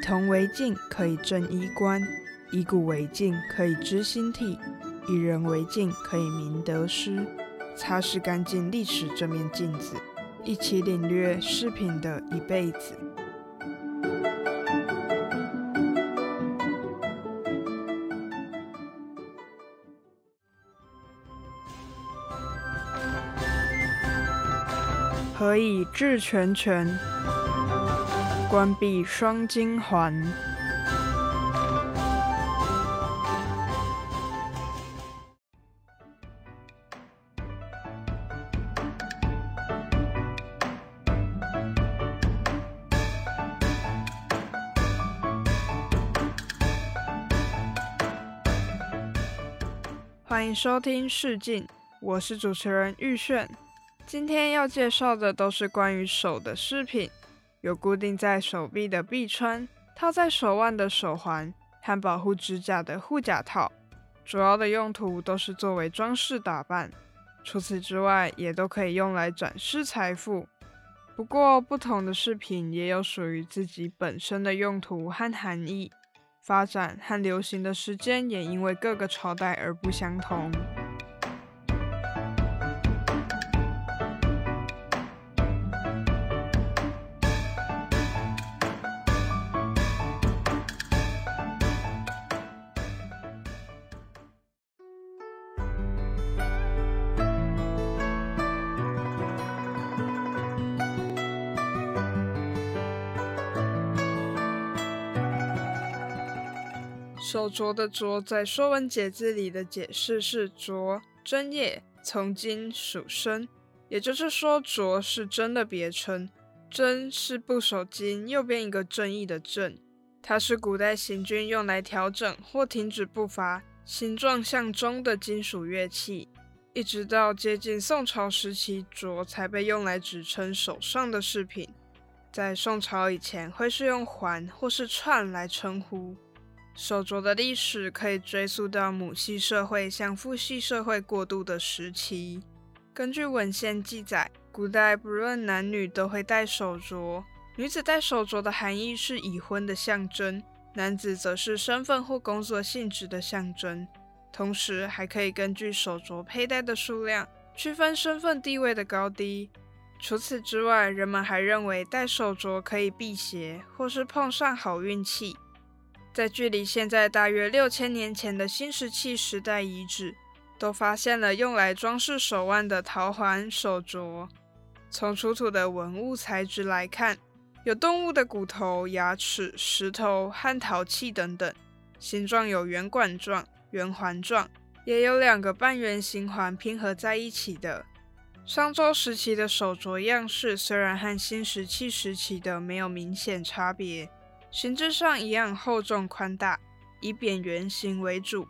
铜为镜，可以正衣冠；以古为镜，可以知兴替；以人为镜，可以明得失。擦拭干净历史这面镜子，一起领略饰品的一辈子。何以治全全？关闭双金环。欢迎收听试镜，我是主持人玉炫。今天要介绍的都是关于手的饰品，有固定在手臂的臂穿，套在手腕的手环，和保护指甲的护甲套。主要的用途都是作为装饰打扮，除此之外，也都可以用来展示财富。不过，不同的饰品也有属于自己本身的用途和含义，发展和流行的时间也因为各个朝代而不相同。手镯的镯在《说文解字》里的解释是镯，针叶，从金属生，也就是说镯是针的别称。针是部首金右边一个正义的正，它是古代行军用来调整或停止步伐、形状像钟的金属乐器。一直到接近宋朝时期，镯才被用来指称手上的饰品。在宋朝以前，会是用环或是串来称呼。手镯的历史可以追溯到母系社会向父系社会过渡的时期。根据文献记载，古代不论男女都会戴手镯。女子戴手镯的含义是已婚的象征，男子则是身份或工作性质的象征。同时，还可以根据手镯佩戴的数量区分身份地位的高低。除此之外，人们还认为戴手镯可以辟邪，或是碰上好运气。在距离现在大约六千年前的新石器时代遗址，都发现了用来装饰手腕的陶环手镯。从出土的文物材质来看，有动物的骨头、牙齿、石头和陶器等等，形状有圆管状、圆环状，也有两个半圆形环拼合在一起的。商周时期的手镯样式虽然和新石器时期的没有明显差别。形制上一样厚重宽大，以扁圆形为主，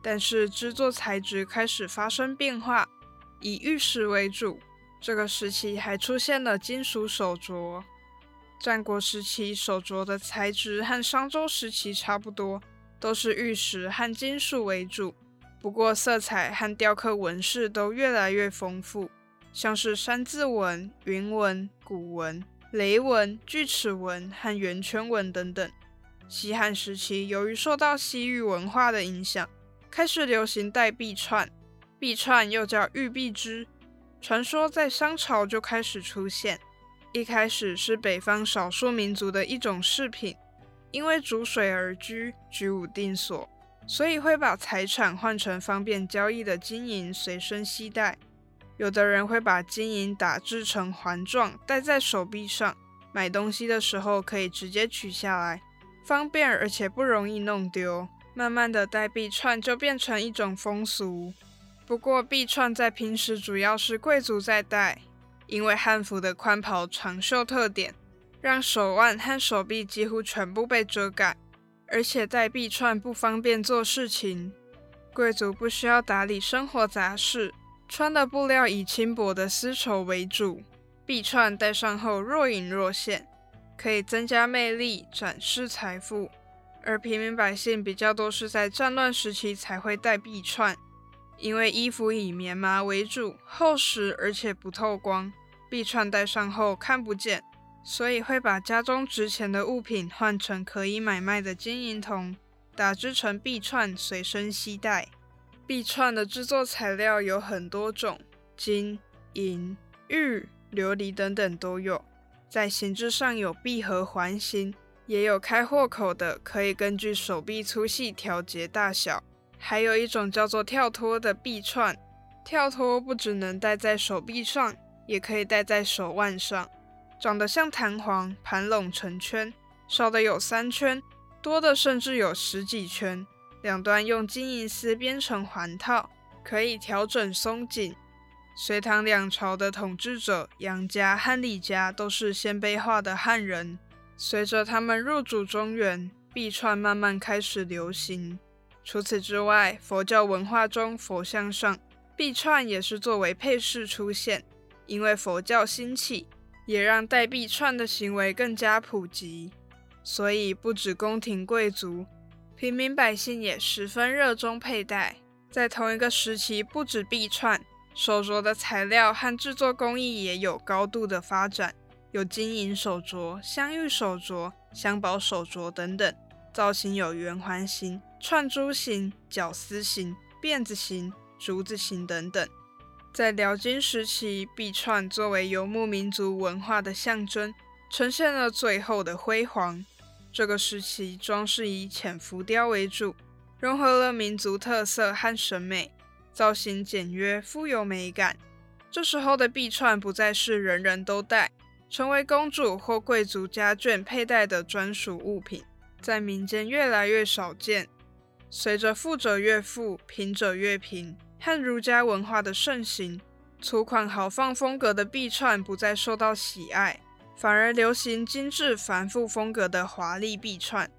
但是制作材质开始发生变化，以玉石为主。这个时期还出现了金属手镯。战国时期手镯的材质和商周时期差不多，都是玉石和金属为主，不过色彩和雕刻纹饰都越来越丰富，像是山字纹、云纹、古纹。雷纹、锯齿纹和圆圈纹等等。西汉时期，由于受到西域文化的影响，开始流行戴臂串。臂串又叫玉璧之，传说在商朝就开始出现。一开始是北方少数民族的一种饰品，因为逐水而居，居无定所，所以会把财产换成方便交易的金银随身携带。有的人会把金银打制成环状，戴在手臂上，买东西的时候可以直接取下来，方便而且不容易弄丢。慢慢的，戴臂串就变成一种风俗。不过，臂串在平时主要是贵族在戴，因为汉服的宽袍长袖特点，让手腕和手臂几乎全部被遮盖，而且戴臂串不方便做事情。贵族不需要打理生活杂事。穿的布料以轻薄的丝绸为主，臂串戴上后若隐若现，可以增加魅力，展示财富。而平民百姓比较多是在战乱时期才会戴臂串，因为衣服以棉麻为主，厚实而且不透光，臂串戴上后看不见，所以会把家中值钱的物品换成可以买卖的金银铜，打制成臂串随身携带。臂串的制作材料有很多种，金、银、玉、琉璃等等都有。在形制上有闭合环形，也有开豁口的，可以根据手臂粗细调节大小。还有一种叫做跳脱的臂串，跳脱不只能戴在手臂上，也可以戴在手腕上。长得像弹簧，盘拢成圈，少的有三圈，多的甚至有十几圈。两端用金银丝编成环套，可以调整松紧。隋唐两朝的统治者杨家和李家都是鲜卑化的汉人，随着他们入主中原，臂串慢慢开始流行。除此之外，佛教文化中佛像上臂串也是作为配饰出现，因为佛教兴起。也让戴臂串的行为更加普及，所以不止宫廷贵族，平民百姓也十分热衷佩戴。在同一个时期，不止臂串，手镯的材料和制作工艺也有高度的发展，有金银手镯、镶玉手镯、香宝手镯等等，造型有圆环形、串珠形、绞丝形、辫子形、竹子形等等。在辽金时期，臂串作为游牧民族文化的象征，呈现了最后的辉煌。这个时期装饰以浅浮雕为主，融合了民族特色和审美，造型简约富有美感。这时候的臂串不再是人人都戴，成为公主或贵族家眷佩戴的专属物品，在民间越来越少见。随着富者越富，贫者越贫。和儒家文化的盛行，粗犷豪放风格的臂串不再受到喜爱，反而流行精致繁复风格的华丽臂串。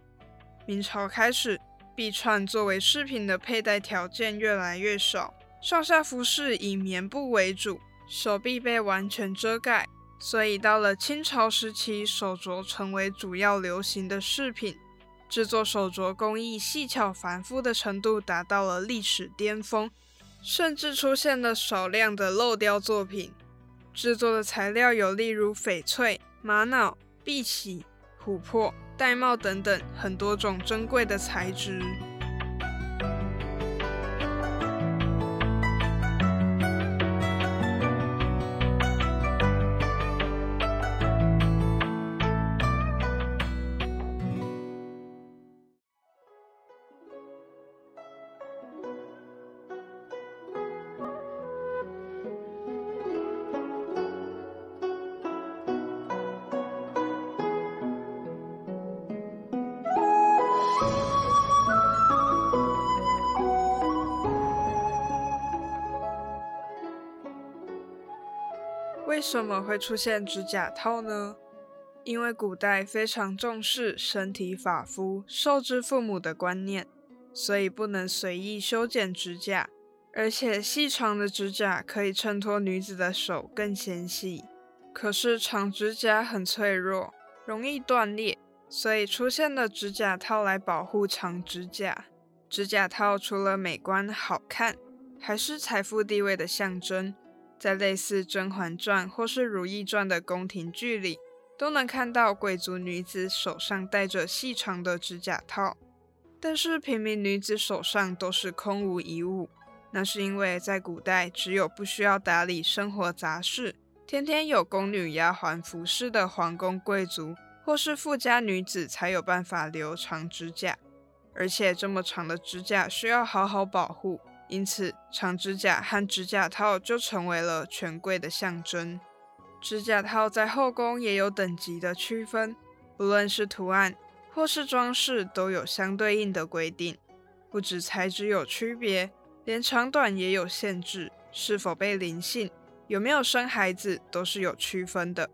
明朝开始，臂串作为饰品的佩戴条件越来越少，上下服饰以棉布为主，手臂被完全遮盖。所以到了清朝时期，手镯成为主要流行的饰品，制作手镯工艺细巧繁复的程度达到了历史巅峰。甚至出现了少量的漏雕作品，制作的材料有例如翡翠、玛瑙、碧玺、琥珀、玳瑁等等很多种珍贵的材质。为什么会出现指甲套呢？因为古代非常重视身体发肤受之父母的观念，所以不能随意修剪指甲，而且细长的指甲可以衬托女子的手更纤细。可是长指甲很脆弱，容易断裂，所以出现了指甲套来保护长指甲。指甲套除了美观好看，还是财富地位的象征。在类似《甄嬛传》或是《如懿传》的宫廷剧里，都能看到贵族女子手上戴着细长的指甲套，但是平民女子手上都是空无一物。那是因为在古代，只有不需要打理生活杂事，天天有宫女丫鬟服侍的皇宫贵族或是富家女子才有办法留长指甲，而且这么长的指甲需要好好保护。因此，长指甲和指甲套就成为了权贵的象征。指甲套在后宫也有等级的区分，不论是图案或是装饰，都有相对应的规定。不止材质有区别，连长短也有限制，是否被临幸、有没有生孩子，都是有区分的。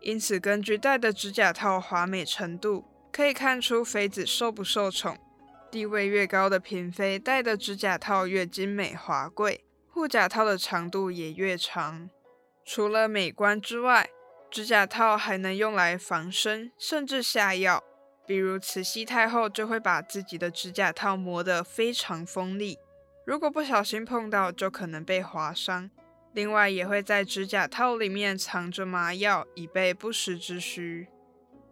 因此，根据戴的指甲套华美程度，可以看出妃子受不受宠。地位越高的嫔妃戴的指甲套越精美华贵，护甲套的长度也越长。除了美观之外，指甲套还能用来防身，甚至下药。比如慈禧太后就会把自己的指甲套磨得非常锋利，如果不小心碰到，就可能被划伤。另外，也会在指甲套里面藏着麻药，以备不时之需。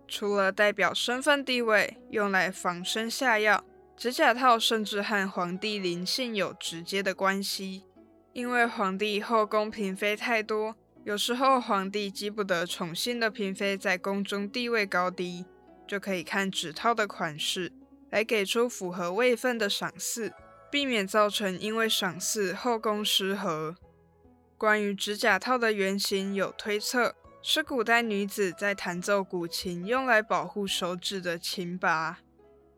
除了代表身份地位，用来防身下药，指甲套甚至和皇帝灵性有直接的关系。因为皇帝后宫嫔妃太多，有时候皇帝记不得宠幸的嫔妃在宫中地位高低，就可以看指套的款式来给出符合位分的赏赐，避免造成因为赏赐后宫失和。关于指甲套的原型有推测，是古代女子在弹奏古琴用来保护手指的琴拔。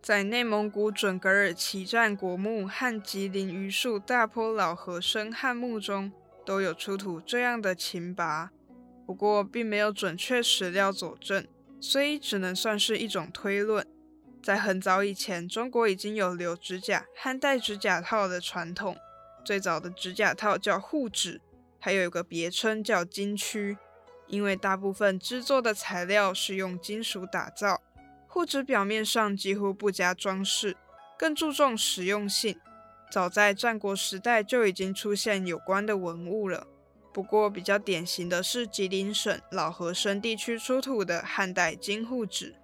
在内蒙古准噶尔旗战国墓和吉林榆树大坡老和生汉墓中都有出土这样的琴拔，不过并没有准确史料佐证，所以只能算是一种推论。在很早以前，中国已经有留指甲和戴指甲套的传统，最早的指甲套叫护指。还有一个别称叫金曲，因为大部分制作的材料是用金属打造，护指表面上几乎不加装饰，更注重实用性。早在战国时代就已经出现有关的文物了。不过比较典型的是吉林省老河生地区出土的汉代金护指，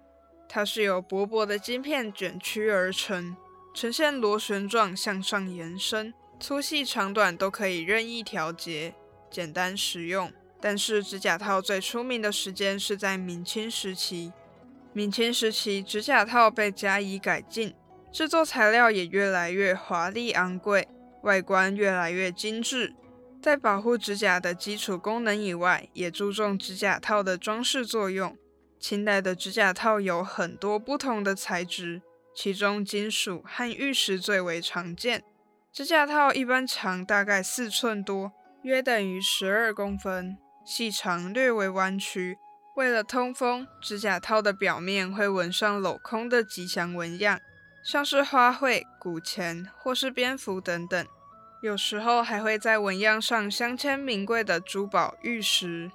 它是由薄薄的金片卷曲而成，呈现螺旋状向上延伸，粗细长短都可以任意调节。简单实用，但是指甲套最出名的时间是在明清时期。明清时期，指甲套被加以改进，制作材料也越来越华丽昂贵，外观越来越精致。在保护指甲的基础功能以外，也注重指甲套的装饰作用。清代的指甲套有很多不同的材质，其中金属和玉石最为常见。指甲套一般长大概四寸多。约等于十二公分，细长，略微弯曲。为了通风，指甲套的表面会纹上镂空的吉祥纹样，像是花卉、古钱或是蝙蝠等等。有时候还会在纹样上镶嵌名贵的珠宝、玉石。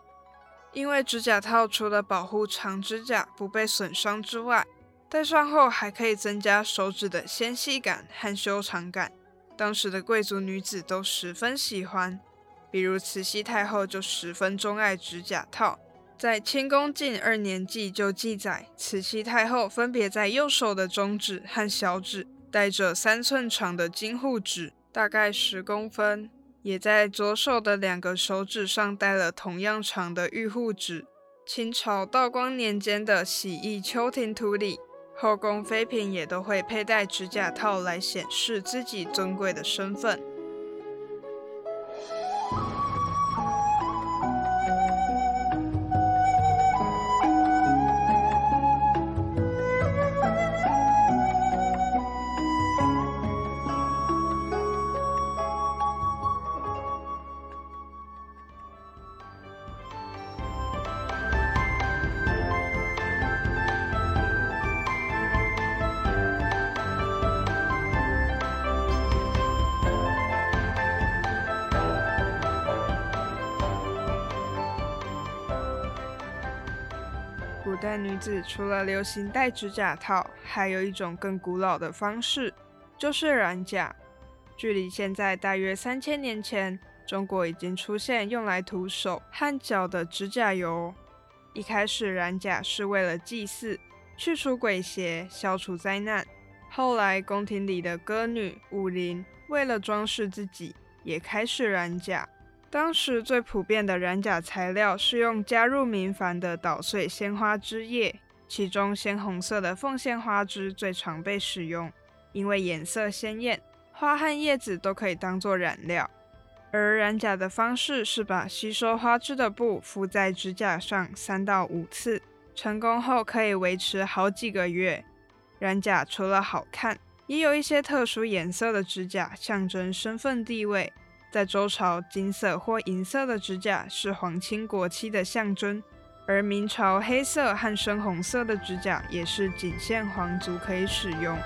因为指甲套除了保护长指甲不被损伤之外，戴上后还可以增加手指的纤细感和修长感。当时的贵族女子都十分喜欢。比如慈禧太后就十分钟爱指甲套，在《清宫镜二年记》就记载，慈禧太后分别在右手的中指和小指戴着三寸长的金护指，大概十公分；也在左手的两个手指上戴了同样长的玉护指。清朝道光年间的《喜义秋亭图》里，后宫妃嫔也都会佩戴指甲套来显示自己尊贵的身份。古代女子除了流行戴指甲套，还有一种更古老的方式，就是染甲。距离现在大约三千年前，中国已经出现用来涂手和脚的指甲油。一开始染甲是为了祭祀，去除鬼邪，消除灾难。后来宫廷里的歌女、舞林为了装饰自己，也开始染甲。当时最普遍的染甲材料是用加入明矾的捣碎鲜花枝叶，其中鲜红色的凤仙花枝最常被使用，因为颜色鲜艳，花和叶子都可以当做染料。而染甲的方式是把吸收花枝的布敷在指甲上三到五次，成功后可以维持好几个月。染甲除了好看，也有一些特殊颜色的指甲象征身份地位。在周朝，金色或银色的指甲是皇亲国戚的象征；而明朝，黑色和深红色的指甲也是仅限皇族可以使用。